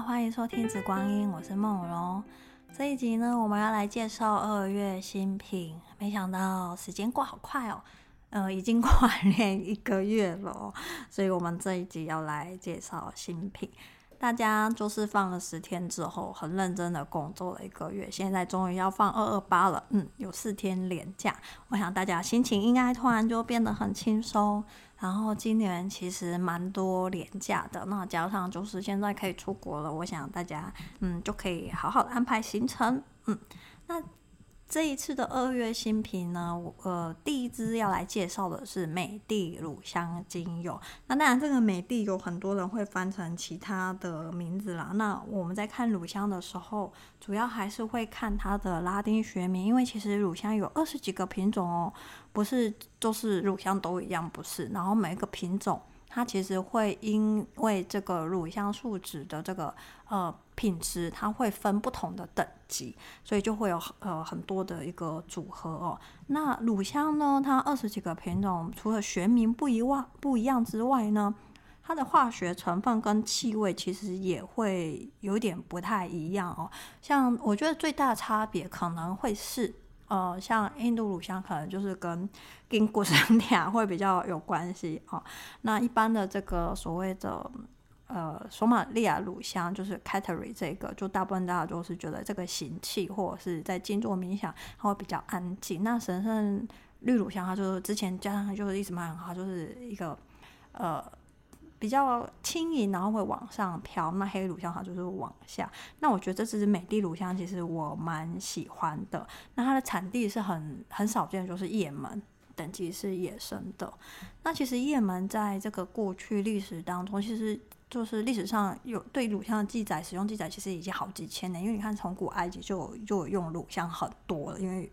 欢迎收听《紫光音》，我是梦龙。这一集呢，我们要来介绍二月新品。没想到时间过好快哦，呃，已经过年一个月了，所以我们这一集要来介绍新品。大家就是放了十天之后，很认真的工作了一个月，现在终于要放二二八了。嗯，有四天连假，我想大家心情应该突然就变得很轻松。然后今年其实蛮多连假的，那加上就是现在可以出国了，我想大家嗯就可以好好的安排行程。嗯，那。这一次的二月新品呢，我呃第一支要来介绍的是美的乳香精油。那当然，这个美的有很多人会翻成其他的名字啦。那我们在看乳香的时候，主要还是会看它的拉丁学名，因为其实乳香有二十几个品种哦，不是就是乳香都一样，不是。然后每一个品种。它其实会因为这个乳香树脂的这个呃品质，它会分不同的等级，所以就会有呃很多的一个组合哦。那乳香呢，它二十几个品种，除了学名不一样不一样之外呢，它的化学成分跟气味其实也会有点不太一样哦。像我觉得最大的差别可能会是。呃，像印度乳香可能就是跟跟古生甜会比较有关系哦。那一般的这个所谓的呃索马利亚乳香，就是 Kateri 这个，就大部分大家都是觉得这个行气或者是在静坐冥想，它会比较安静。那神圣绿乳香，它就是之前加上它就是一直蛮好，就是一个呃。比较轻盈，然后会往上飘。那黑乳香它就是往下。那我觉得这支美的乳香其实我蛮喜欢的。那它的产地是很很少见，就是叶门，等级是野生的。那其实叶门在这个过去历史当中，其实就是历史上有对乳香的记载，使用记载其实已经好几千年。因为你看从古埃及就就用乳香很多了，因为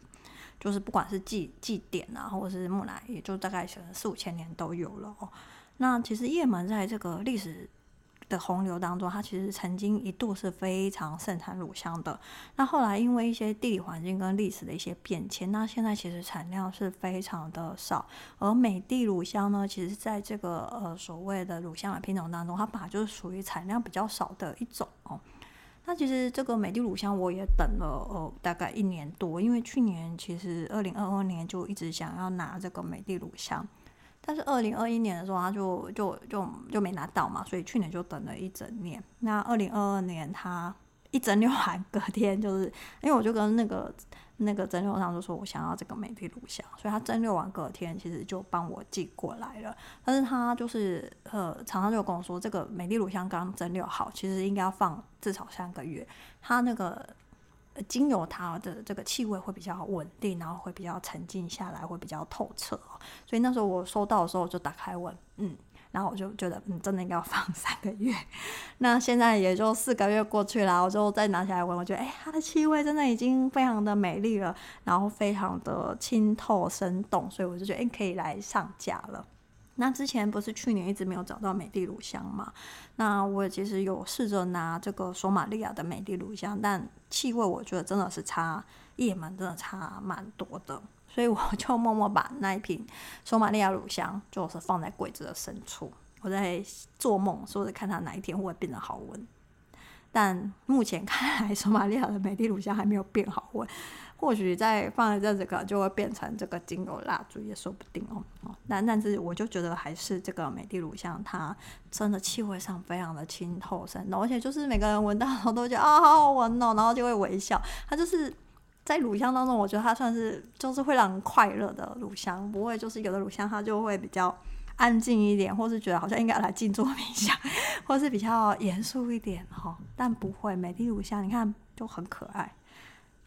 就是不管是祭祭典啊，或者是木乃伊，就大概可能四五千年都有了哦。那其实叶门在这个历史的洪流当中，它其实曾经一度是非常盛产乳香的。那后来因为一些地理环境跟历史的一些变迁，那现在其实产量是非常的少。而美的乳香呢，其实在这个呃所谓的乳香的品种当中，它本来就是属于产量比较少的一种哦。那其实这个美的乳香我也等了呃大概一年多，因为去年其实二零二二年就一直想要拿这个美的乳香。但是二零二一年的时候，他就就就就没拿到嘛，所以去年就等了一整年。那二零二二年他一整六完，隔天就是，因为我就跟那个那个蒸馏商就说，我想要这个美的乳香，所以他蒸馏完隔天其实就帮我寄过来了。但是他就是呃，常常就跟我说，这个美的乳香刚蒸馏好，其实应该要放至少三个月。他那个。精油它的这个气味会比较稳定，然后会比较沉静下来，会比较透彻哦。所以那时候我收到的时候，我就打开闻，嗯，然后我就觉得，嗯，真的应该要放三个月。那现在也就四个月过去了，我就再拿起来闻，我觉得，哎，它的气味真的已经非常的美丽了，然后非常的清透生动，所以我就觉得，哎，可以来上架了。那之前不是去年一直没有找到美的乳香嘛？那我其实有试着拿这个索马利亚的美的乳香，但气味我觉得真的是差叶门，真的差蛮多的，所以我就默默把那一瓶索马利亚乳香就是放在柜子的深处，我在做梦，说是看它哪一天会变得好闻。但目前看来，索马利亚的美的乳香还没有变好闻。或许再放一阵子，可能就会变成这个精油蜡烛，也说不定哦。哦，但但是我就觉得还是这个美的乳香，它真的气味上非常的清透生动，而且就是每个人闻到的时候都觉得啊好好闻哦，然后就会微笑。它就是在乳香当中，我觉得它算是就是会让人快乐的乳香，不会就是有的乳香它就会比较安静一点，或是觉得好像应该来静坐冥想，或是比较严肃一点哈。但不会，美的乳香你看就很可爱。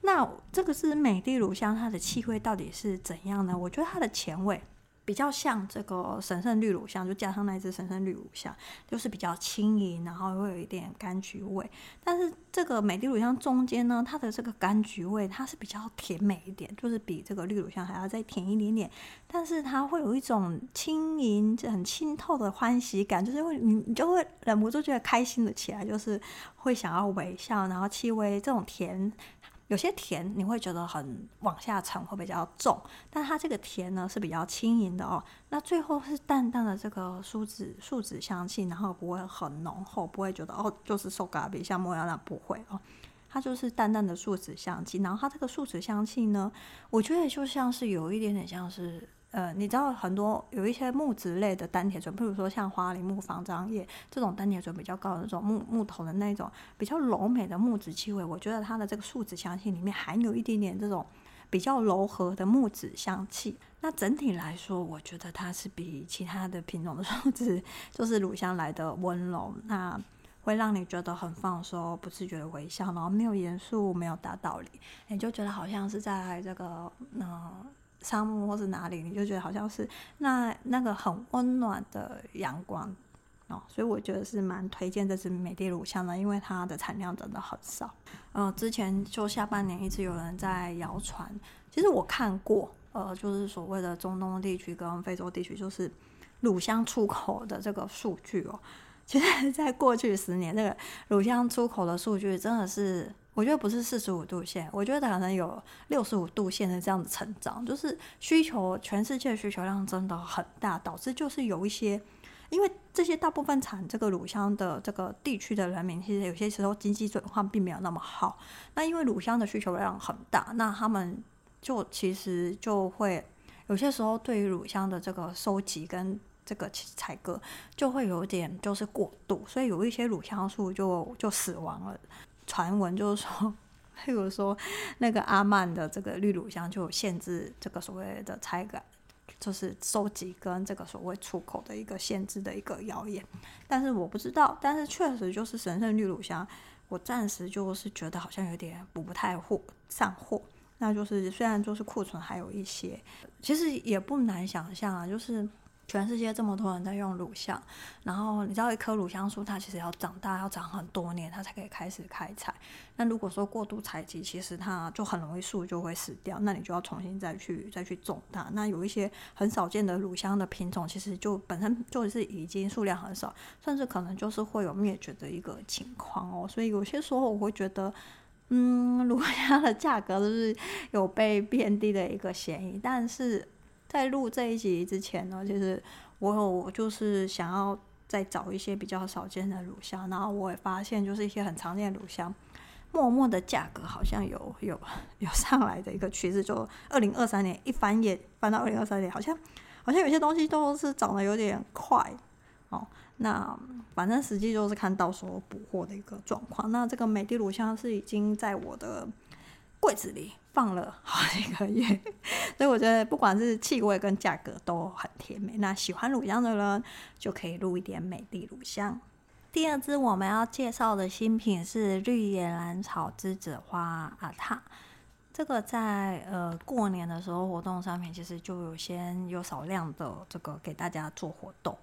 那这个是美的乳香，它的气味到底是怎样呢？我觉得它的前味比较像这个神圣绿乳香，就加上那支神圣绿乳香，就是比较轻盈，然后会有一点柑橘味。但是这个美的乳香中间呢，它的这个柑橘味它是比较甜美一点，就是比这个绿乳香还要再甜一点点。但是它会有一种轻盈、很清透的欢喜感，就是会你你就会忍不住觉得开心的起来，就是会想要微笑，然后气味这种甜。有些甜你会觉得很往下沉，会比较重，但它这个甜呢是比较轻盈的哦。那最后是淡淡的这个树脂树脂香气，然后不会很浓厚，不会觉得哦就是瘦咖比像莫亚那不会哦，它就是淡淡的树脂香气。然后它这个树脂香气呢，我觉得就像是有一点点像是。呃，你知道很多有一些木质类的单铁醇，比如说像花梨木、防樟叶这种单铁醇比较高的那种木木头的那种比较柔美的木质气味，我觉得它的这个树脂香气里面含有一点点这种比较柔和的木质香气。那整体来说，我觉得它是比其他的品种的树脂就是乳香来的温柔，那会让你觉得很放松，不自觉的微笑，然后没有严肃，没有大道理，你就觉得好像是在这个嗯。呃沙漠或是哪里，你就觉得好像是那那个很温暖的阳光哦，所以我觉得是蛮推荐这支美的乳香的，因为它的产量真的很少。呃，之前就下半年一直有人在谣传，其实我看过，呃，就是所谓的中东地区跟非洲地区，就是乳香出口的这个数据哦。其实，在过去十年，这个乳香出口的数据真的是。我觉得不是四十五度线，我觉得可能有六十五度线的这样子成长，就是需求，全世界需求量真的很大，导致就是有一些，因为这些大部分产这个乳香的这个地区的人民，其实有些时候经济状况并没有那么好。那因为乳香的需求量很大，那他们就其实就会有些时候对于乳香的这个收集跟这个采割就会有点就是过度，所以有一些乳香树就就死亡了。传闻就是说，譬如说那个阿曼的这个绿乳香就限制这个所谓的拆改，就是收集跟这个所谓出口的一个限制的一个谣言。但是我不知道，但是确实就是神圣绿乳香，我暂时就是觉得好像有点补不太货上货。那就是虽然就是库存还有一些，其实也不难想象啊，就是。全世界这么多人在用乳香，然后你知道一棵乳香树它其实要长大，要长很多年，它才可以开始开采。那如果说过度采集，其实它就很容易树就会死掉，那你就要重新再去再去种它。那有一些很少见的乳香的品种，其实就本身就是已经数量很少，甚至可能就是会有灭绝的一个情况哦。所以有些时候我会觉得，嗯，乳香的价格就是有被变低的一个嫌疑，但是。在录这一集之前呢，其实我有就是想要再找一些比较少见的乳香，然后我也发现就是一些很常见的乳香，默默的价格好像有有有上来的一个趋势，就二零二三年一翻页翻到二零二三年，好像好像有些东西都是涨得有点快哦。那反正实际就是看到时候补货的一个状况。那这个美的乳香是已经在我的。柜子里放了好几个月，所以我觉得不管是气味跟价格都很甜美。那喜欢乳香的人就可以入一点美的乳香。第二支我们要介绍的新品是绿野兰草栀子花阿塔，这个在呃过年的时候活动上面其实就有先有少量的这个给大家做活动。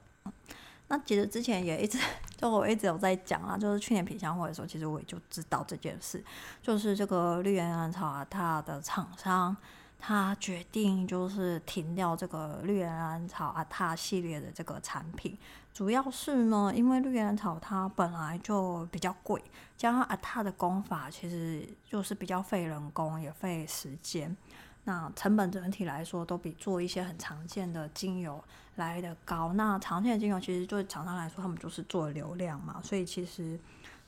那其实之前也一直，就我一直有在讲啊，就是去年品香会的时候，其实我也就知道这件事，就是这个绿岩兰草阿塔的厂商，他决定就是停掉这个绿岩兰草阿塔系列的这个产品，主要是呢，因为绿岩兰草它本来就比较贵，加上阿塔的工法其实就是比较费人工也费时间。那成本整体来说都比做一些很常见的精油来的高。那常见的精油其实对厂商来说，他们就是做流量嘛，所以其实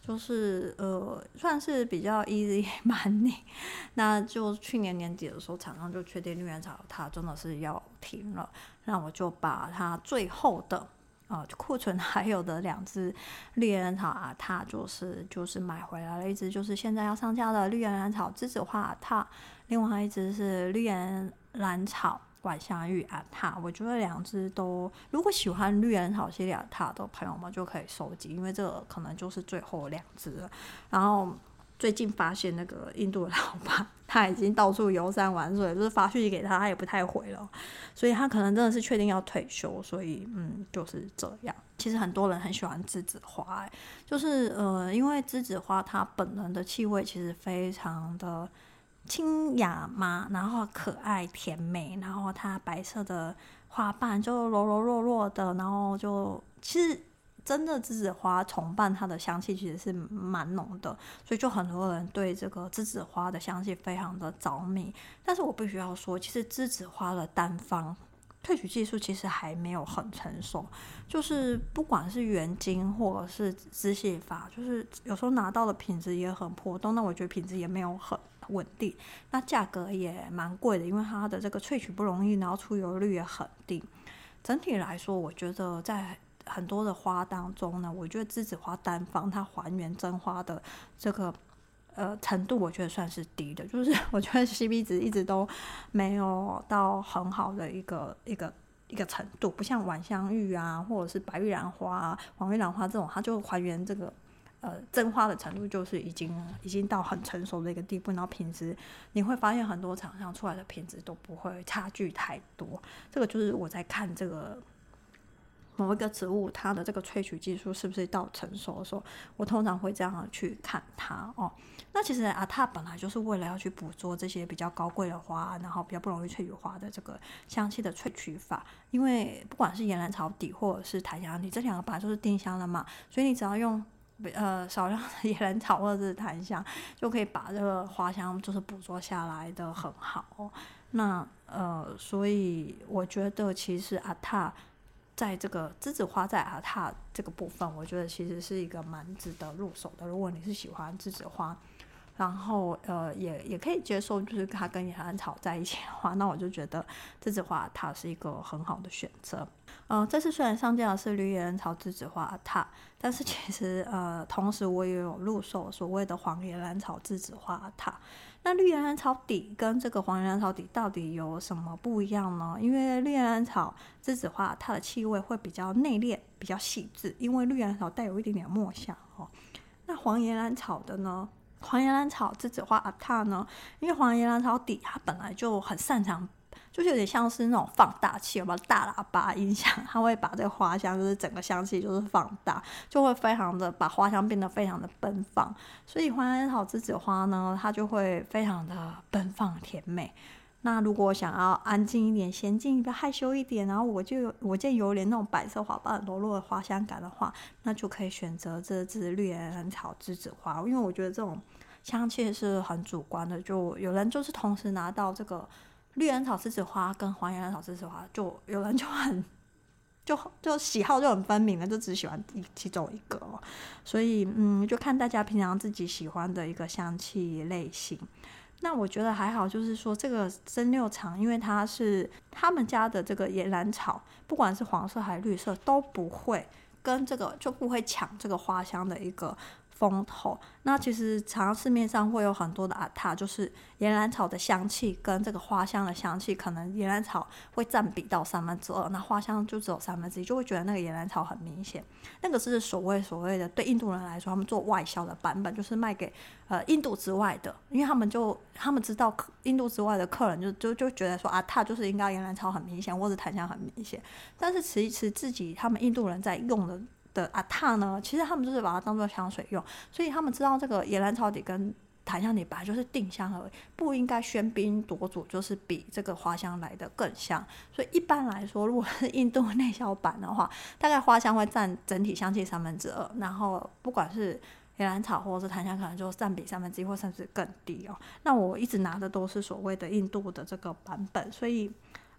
就是呃算是比较 easy money。那就去年年底的时候，厂商就确定绿岩兰草它真的是要停了，那我就把它最后的呃库存 还有的两支绿岩兰草阿塔，就是就是买回来了一支，就是现在要上架的绿岩兰草栀子花阿塔。另外一支是绿岩兰草晚香玉阿塔，我觉得两支都，如果喜欢绿岩兰草系列阿塔的朋友们就可以收集，因为这个可能就是最后两支了。然后最近发现那个印度老爸他已经到处游山玩水，就是发讯息给他，他也不太回了，所以他可能真的是确定要退休。所以嗯，就是这样。其实很多人很喜欢栀子花，就是呃，因为栀子花它本人的气味其实非常的。清雅嘛，然后可爱甜美，然后它白色的花瓣就柔柔弱弱的，然后就其实真的栀子花重瓣它的香气其实是蛮浓的，所以就很多人对这个栀子花的香气非常的着迷。但是我必须要说，其实栀子花的单方萃取技术其实还没有很成熟，就是不管是原精或者是支系法，就是有时候拿到的品质也很波动，那我觉得品质也没有很稳定，那价格也蛮贵的，因为它的这个萃取不容易，然后出油率也很低。整体来说，我觉得在很多的花当中呢，我觉得栀子花单方它还原真花的这个呃程度，我觉得算是低的，就是我觉得 CP 值一直都没有到很好的一个一个一个程度，不像晚香玉啊，或者是白玉兰花、黄玉兰花这种，它就还原这个。呃，真花的程度就是已经已经到很成熟的一个地步，然后品质你会发现很多厂商出来的品质都不会差距太多。这个就是我在看这个某一个植物它的这个萃取技术是不是到成熟的时候，我通常会这样去看它哦。那其实阿塔本来就是为了要去捕捉这些比较高贵的花，然后比较不容易萃取花的这个香气的萃取法，因为不管是岩兰草底或者是檀香底，这两个本来就是丁香的嘛，所以你只要用。呃，少量的 野兰草或者是檀香，就可以把这个花香就是捕捉下来的很好。那呃，所以我觉得其实阿塔在这个栀子花在阿塔这个部分，我觉得其实是一个蛮值得入手的。如果你是喜欢栀子花。然后呃也也可以接受，就是它跟野兰草在一起的话，那我就觉得栀子花它是一个很好的选择。呃，这次虽然上架的是绿野兰草栀子花它，但是其实呃同时我也有入手所谓的黄野兰草栀子花它。那绿野兰草底跟这个黄野兰草底到底有什么不一样呢？因为绿野兰草栀子花它的气味会比较内敛，比较细致，因为绿野兰草带有一点点墨香哦。那黄野兰草的呢？黄岩兰草栀子花阿塔呢？因为黄岩兰草底它本来就很擅长，就是有点像是那种放大器，有没有大喇叭音响？它会把这个花香，就是整个香气就是放大，就会非常的把花香变得非常的奔放。所以黄岩兰草栀子花呢，它就会非常的奔放甜美。那如果想要安静一点、娴静一点、害羞一点，然后我就我见有点那种白色花瓣裸露的花香感的话，那就可以选择这支绿岩兰草栀子花，因为我觉得这种香气是很主观的。就有人就是同时拿到这个绿岩兰草栀子花跟黄岩兰草栀子花，就有人就很就就喜好就很分明了，就只喜欢一其中一个。所以嗯，就看大家平常自己喜欢的一个香气类型。那我觉得还好，就是说这个蒸馏厂，因为它是他们家的这个野兰草，不管是黄色还是绿色，都不会跟这个就不会抢这个花香的一个。风头，那其实常常市面上会有很多的阿塔，就是岩兰草的香气跟这个花香的香气，可能岩兰草会占比到三分之二，那花香就只有三分之一，就会觉得那个岩兰草很明显。那个是所谓所谓的对印度人来说，他们做外销的版本，就是卖给呃印度之外的，因为他们就他们知道印度之外的客人就就就觉得说阿塔就是应该岩兰草很明显，或者檀香很明显，但是其实自己他们印度人在用的。的阿塔呢，其实他们就是把它当做香水用，所以他们知道这个野兰草底跟檀香底本来就是定香而已，不应该喧宾夺主，就是比这个花香来的更香。所以一般来说，如果是印度内销版的话，大概花香会占整体香气三分之二，然后不管是野兰草或者是檀香，可能就占比三分之一或甚至更低哦。那我一直拿的都是所谓的印度的这个版本，所以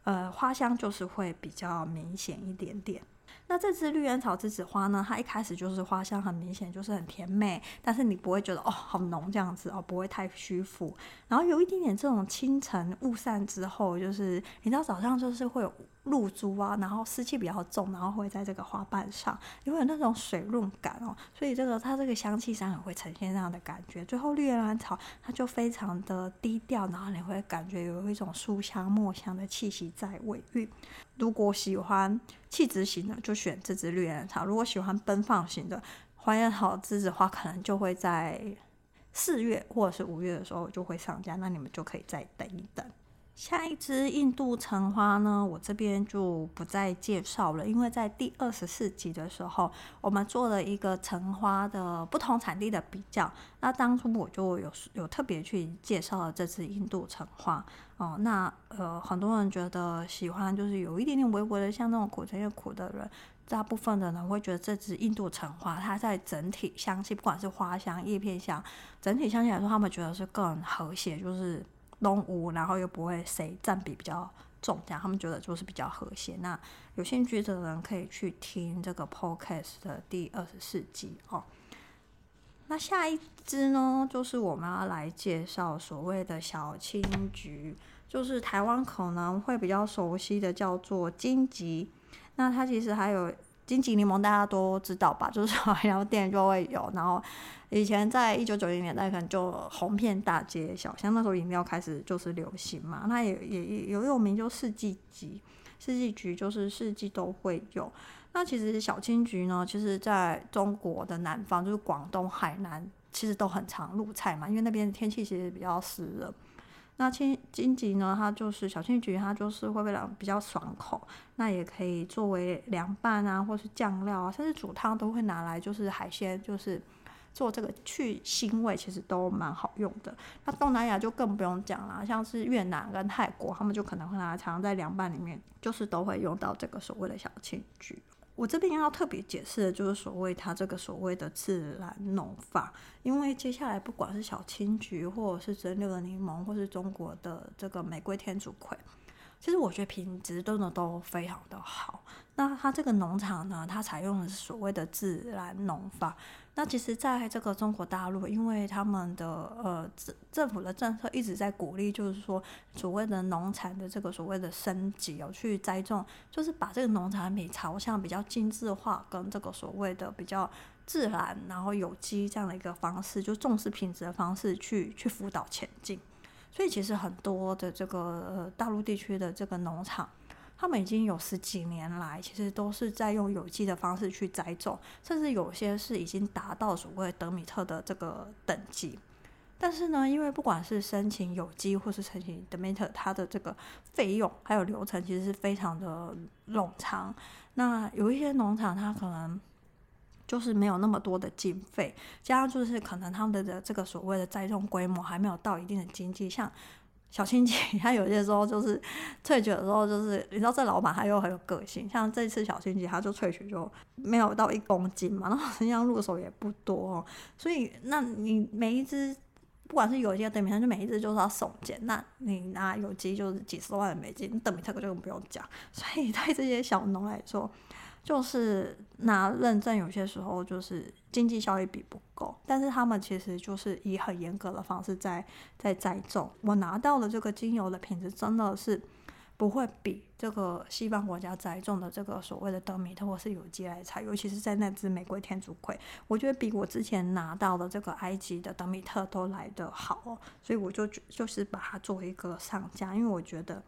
呃花香就是会比较明显一点点。那这支绿烟草栀子花呢，它一开始就是花香很明显，就是很甜美，但是你不会觉得哦好浓这样子哦，不会太虚浮。然后有一点点这种清晨雾散之后，就是你知道早上就是会有露珠啊，然后湿气比较重，然后会在这个花瓣上，你会有那种水润感哦，所以这个它这个香气上也会呈现这样的感觉。最后绿岩兰草它就非常的低调，然后你会感觉有一种书香墨香的气息在尾韵。如果喜欢气质型的，就选这支绿岩兰草；如果喜欢奔放型的，黄岩兰草栀子花可能就会在四月或者是五月的时候就会上架，那你们就可以再等一等。下一支印度橙花呢，我这边就不再介绍了，因为在第二十四集的时候，我们做了一个橙花的不同产地的比较。那当初我就有有特别去介绍了这支印度橙花哦。那呃，很多人觉得喜欢，就是有一点点微微的像那种苦橙叶苦的人，大部分的人会觉得这支印度橙花，它在整体香气，不管是花香、叶片香，整体香气来说，他们觉得是更和谐，就是。东吴，然后又不会谁占比比较重，这样他们觉得就是比较和谐。那有兴趣的人可以去听这个 podcast 的第二十四集哦。那下一支呢，就是我们要来介绍所谓的小青桔，就是台湾可能会比较熟悉的叫做金桔。那它其实还有。金桔柠檬大家都知道吧，就是饮料店就会有。然后以前在一九九零年代，可能就红遍大街小巷。那时候饮料开始就是流行嘛，那也也有有名，就四季桔，四季桔就是四季都会有。那其实小青桔呢，其实在中国的南方，就是广东、海南，其实都很常入菜嘛，因为那边天气其实比较湿热。那青金桔呢，它就是小青桔，它就是会比较比较爽口，那也可以作为凉拌啊，或是酱料啊，甚至煮汤都会拿来，就是海鲜，就是做这个去腥味，其实都蛮好用的。那东南亚就更不用讲了，像是越南跟泰国，他们就可能会拿来常在凉拌里面，就是都会用到这个所谓的小青桔。我这边要特别解释的就是所谓它这个所谓的自然农法，因为接下来不管是小青桔，或者是蒸馏的柠檬，或是中国的这个玫瑰天竺葵，其实我觉得品质真的都非常的好。那它这个农场呢，它采用的是所谓的自然农法。那其实，在这个中国大陆，因为他们的呃政政府的政策一直在鼓励，就是说所谓的农产的这个所谓的升级哦，去栽种，就是把这个农产品朝向比较精致化，跟这个所谓的比较自然，然后有机这样的一个方式，就重视品质的方式去去辅导前进。所以，其实很多的这个呃大陆地区的这个农场。他们已经有十几年来，其实都是在用有机的方式去栽种，甚至有些是已经达到所谓德米特的这个等级。但是呢，因为不管是申请有机或是申请德米特，它的这个费用还有流程其实是非常的冗长。那有一些农场，它可能就是没有那么多的经费，加上就是可能他们的这个所谓的栽种规模还没有到一定的经济，像。小青桔，他有些时候就是萃取的时候，就是你知道这老板他又很有个性，像这次小青桔，他就萃取就没有到一公斤嘛，然后实际上入手也不多，所以那你每一只不管是有机的德米特，就每一只就是要送检，那你拿有机就是几十万的美金，德米特就不用讲，所以对这些小农来说。就是拿认证，有些时候就是经济效益比不够，但是他们其实就是以很严格的方式在在栽种。我拿到的这个精油的品质真的是不会比这个西方国家栽种的这个所谓的德米特或是有机来差，尤其是在那支玫瑰天竺葵，我觉得比我之前拿到的这个埃及的德米特都来得好哦，所以我就就是把它做一个上架，因为我觉得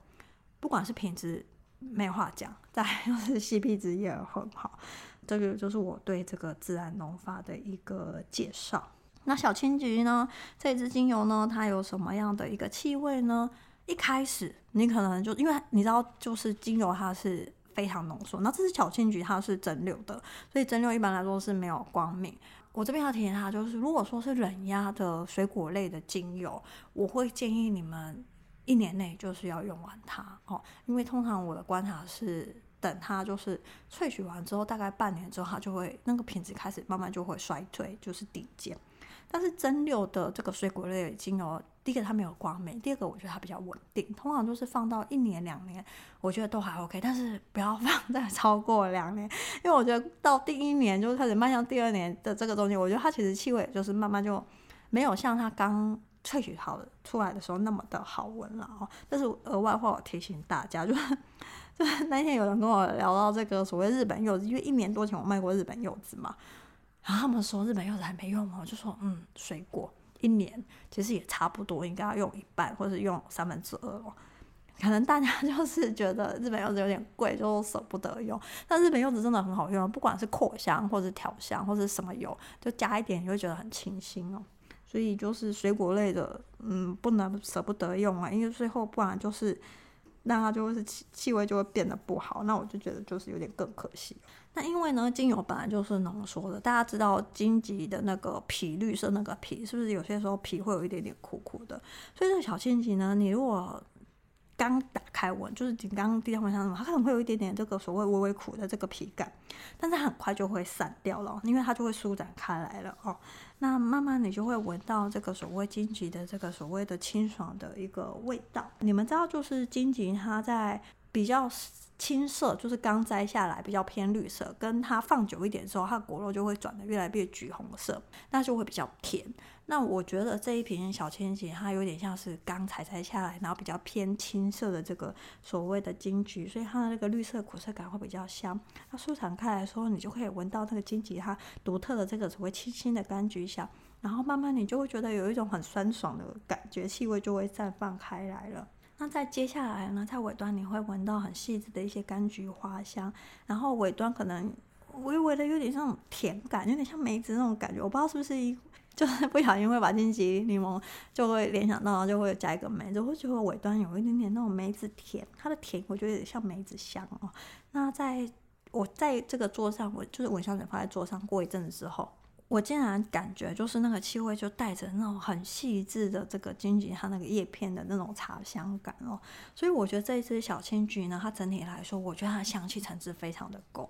不管是品质。没话讲，再 就是 CP 值也很好，这个就是我对这个自然农法的一个介绍。那小青桔呢？这支精油呢，它有什么样的一个气味呢？一开始你可能就因为你知道，就是精油它是非常浓缩，那这支小青桔它是蒸馏的，所以蒸馏一般来说是没有光敏。我这边要提醒他，就是如果说是冷压的水果类的精油，我会建议你们。一年内就是要用完它哦，因为通常我的观察是，等它就是萃取完之后，大概半年之后，它就会那个品质开始慢慢就会衰退，就是递减。但是蒸馏的这个水果类精油，第一个它没有光敏，第二个我觉得它比较稳定，通常都是放到一年两年，我觉得都还 OK。但是不要 放在超过两年，因为我觉得到第一年就开始迈向第二年的这个东西，我觉得它其实气味就是慢慢就没有像它刚。萃取好了出来的时候那么的好闻了哦，但是额外话我提醒大家，就是 就那天有人跟我聊到这个所谓日本柚子，因为一年多前我卖过日本柚子嘛，然后他们说日本柚子还没用哦，就说嗯，水果一年其实也差不多应该要用一半或者是用三分之二哦，可能大家就是觉得日本柚子有点贵，就舍不得用，但日本柚子真的很好用，不管是扩香或者调香或者什么油，就加一点你会觉得很清新哦。所以就是水果类的，嗯，不能舍不得用啊，因为最后不然就是。那它就是气气味就会变得不好，那我就觉得就是有点更可惜。那因为呢，精油本来就是浓缩的，大家知道荆棘的那个皮，绿色那个皮，是不是有些时候皮会有一点点苦苦的？所以这个小荆棘呢，你如果刚打开闻，就是你刚刚第一闻香什么，它可能会有一点点这个所谓微微苦的这个皮感，但是很快就会散掉了，因为它就会舒展开来了哦。那慢慢你就会闻到这个所谓荆棘的这个所谓的清爽的一个味道。你们知道，就是荆棘它在比较青色，就是刚摘下来比较偏绿色，跟它放久一点之后，它的果肉就会转得越来越橘红色，那就会比较甜。那我觉得这一瓶小千禧，它有点像是刚采摘下来，然后比较偏青色的这个所谓的金桔，所以它的那个绿色苦涩感会比较香。它舒展开来说，你就可以闻到那个荆棘它独特的这个所谓清新的柑橘香，然后慢慢你就会觉得有一种很酸爽的感觉，气味就会绽放开来了。那在接下来呢，在尾端你会闻到很细致的一些柑橘花香，然后尾端可能微微的有点像甜感，有点像梅子那种感觉，我不知道是不是一。就是 不小心会把荆棘柠檬就会联想到，就会加一个梅子，会觉得尾端有一点点那种梅子甜，它的甜我觉得有点像梅子香哦。那在我在这个桌上，我就是闻香水放在桌上过一阵子之后，我竟然感觉就是那个气味就带着那种很细致的这个荆棘它那个叶片的那种茶香感哦。所以我觉得这一支小青桔呢，它整体来说，我觉得它的香气层次非常的够。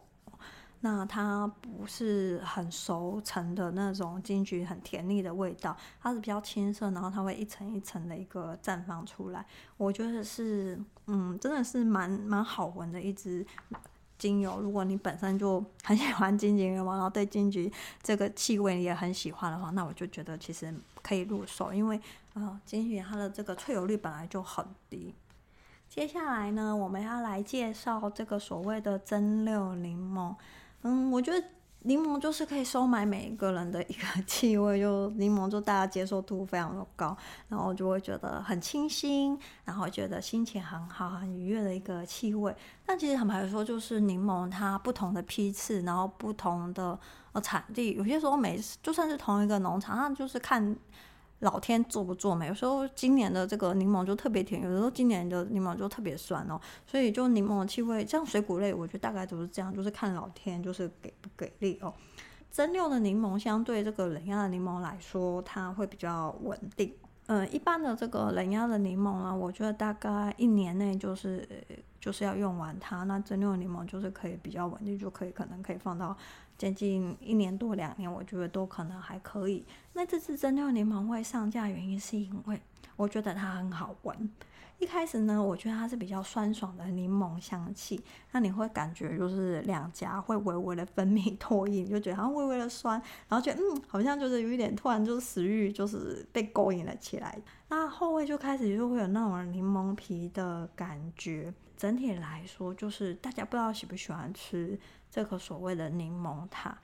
那它不是很熟成的那种金桔很甜腻的味道，它是比较青涩，然后它会一层一层的一个绽放出来。我觉得是，嗯，真的是蛮蛮好闻的一支精油。如果你本身就很喜欢金桔油，然后对金桔这个气味你也很喜欢的话，那我就觉得其实可以入手，因为啊、金桔它的这个萃油率本来就很低。接下来呢，我们要来介绍这个所谓的蒸馏柠檬。嗯，我觉得柠檬就是可以收买每一个人的一个气味，就柠檬就大家接受度非常的高，然后就会觉得很清新，然后觉得心情很好、很愉悦的一个气味。但其实坦白说，就是柠檬它不同的批次，然后不同的呃产地，有些时候每就算是同一个农场，它就是看。老天做不做美，有时候今年的这个柠檬就特别甜，有的时候今年的柠檬就特别酸哦。所以就柠檬的气味，像水果类，我觉得大概都是这样，就是看老天就是给不给力哦。蒸馏的柠檬相对这个冷压的柠檬来说，它会比较稳定。嗯，一般的这个冷压的柠檬呢，我觉得大概一年内就是就是要用完它。那蒸馏柠檬就是可以比较稳定，就可以可能可以放到。接近一年多两年，我觉得都可能还可以。那这次蒸馏柠檬会上架原因是因为我觉得它很好闻。一开始呢，我觉得它是比较酸爽的柠檬香气，那你会感觉就是两颊会微微的分泌唾液，就觉得好像微微的酸，然后觉得嗯，好像就是有一点突然就是食欲就是被勾引了起来。那后味就开始就会有那种柠檬皮的感觉。整体来说，就是大家不知道喜不喜欢吃。这个所谓的柠檬塔，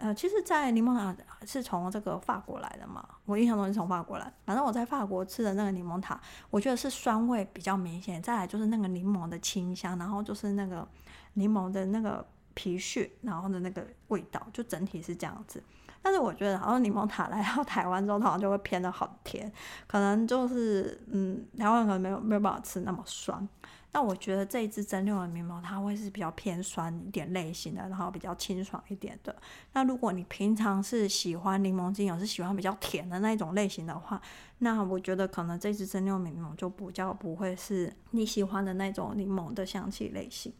呃，其实，在柠檬塔是从这个法国来的嘛，我印象中是从法国来。反正我在法国吃的那个柠檬塔，我觉得是酸味比较明显，再来就是那个柠檬的清香，然后就是那个柠檬的那个皮屑，然后的那个味道，就整体是这样子。但是我觉得，好像柠檬塔来到台湾之后，好像就会偏的很甜，可能就是嗯，台湾可能没有没有办法吃那么酸。那我觉得这一支蒸馏的柠檬，它会是比较偏酸一点类型的，然后比较清爽一点的。那如果你平常是喜欢柠檬精油，是喜欢比较甜的那种类型的话，那我觉得可能这支蒸馏柠檬就比较不会是你喜欢的那种柠檬的香气类型。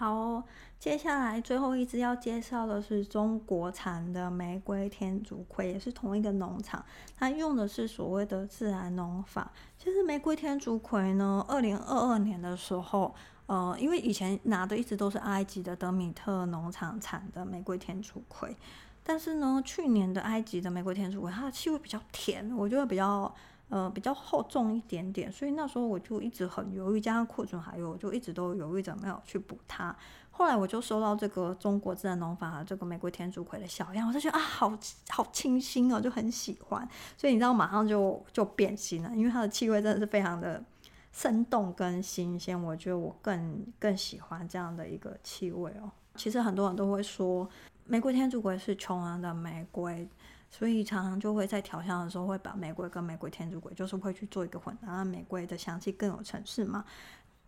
好，接下来最后一支要介绍的是中国产的玫瑰天竺葵，也是同一个农场，它用的是所谓的自然农法。其实玫瑰天竺葵呢，二零二二年的时候，呃，因为以前拿的一直都是埃及的德米特农场产的玫瑰天竺葵，但是呢，去年的埃及的玫瑰天竺葵，它的气味比较甜，我觉得比较。呃，比较厚重一点点，所以那时候我就一直很犹豫，加上库存还有，我就一直都犹豫着没有去补它。后来我就收到这个中国自然农法的这个玫瑰天竺葵的小样，我就觉得啊，好好清新哦，就很喜欢。所以你知道，马上就就变心了，因为它的气味真的是非常的生动跟新鲜，我觉得我更更喜欢这样的一个气味哦。其实很多人都会说，玫瑰天竺葵是穷人的玫瑰。所以常常就会在调香的时候会把玫瑰跟玫瑰天竺葵，就是会去做一个混搭，让玫瑰的香气更有层次嘛。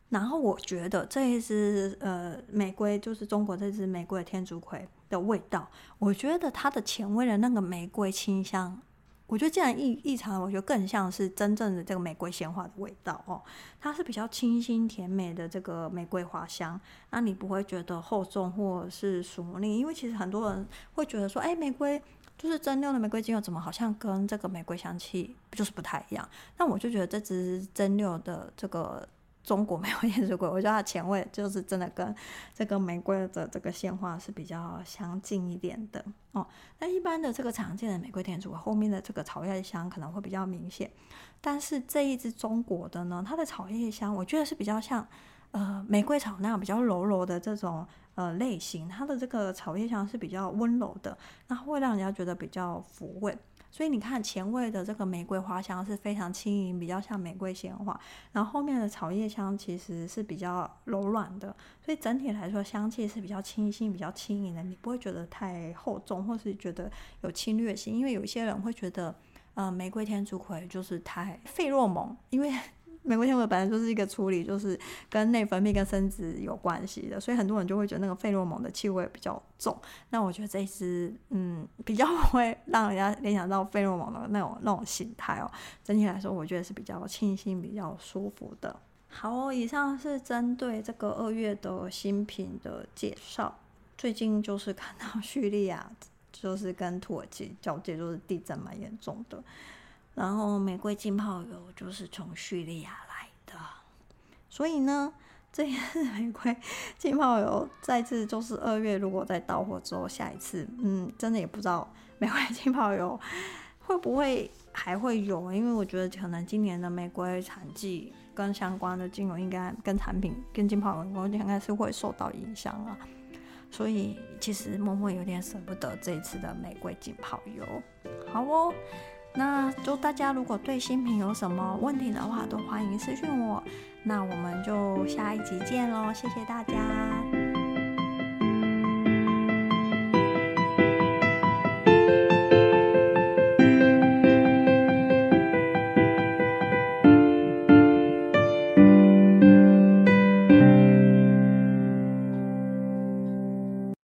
然后我觉得这一支呃玫瑰，就是中国这支玫瑰天竺葵的味道，我觉得它的前味的那个玫瑰清香。我觉得这样异异常，我觉得更像是真正的这个玫瑰鲜花的味道哦。它是比较清新甜美的这个玫瑰花香，那你不会觉得厚重或是熟腻，因为其实很多人会觉得说，哎，玫瑰就是蒸馏的玫瑰精油，怎么好像跟这个玫瑰香气就是不太一样？那我就觉得这支蒸馏的这个。中国玫瑰天竺葵，我觉得它前味就是真的跟这个玫瑰的这个鲜花是比较相近一点的哦。那一般的这个常见的玫瑰天竺后面的这个草叶香可能会比较明显，但是这一支中国的呢，它的草叶香我觉得是比较像呃玫瑰草那样比较柔柔的这种呃类型，它的这个草叶香是比较温柔的，那会让人家觉得比较抚慰。所以你看前味的这个玫瑰花香是非常轻盈，比较像玫瑰鲜花，然后后面的草叶香其实是比较柔软的，所以整体来说香气是比较清新、比较轻盈的，你不会觉得太厚重，或是觉得有侵略性，因为有些人会觉得，呃，玫瑰天竺葵就是太 费洛蒙，因为。玫瑰天竺葵本来就是一个处理，就是跟内分泌跟生殖有关系的，所以很多人就会觉得那个费洛蒙的气味比较重。那我觉得这一支，嗯，比较会让人家联想到费洛蒙的那种那种形态哦。整体来说，我觉得是比较清新、比较舒服的。好，以上是针对这个二月的新品的介绍。最近就是看到叙利亚，就是跟土耳其交界，就是地震蛮严重的。然后玫瑰浸泡油就是从叙利亚来的，所以呢，这一次玫瑰浸泡油再次就是二月，如果再到货之后，下一次，嗯，真的也不知道玫瑰浸泡油 会不会还会有，因为我觉得可能今年的玫瑰产季跟相关的精油应该跟产品跟浸泡油，应该是会受到影响啊，所以其实默默有点舍不得这一次的玫瑰浸泡油，好哦。那就大家如果对新品有什么问题的话，都欢迎私信我。那我们就下一集见喽，谢谢大家。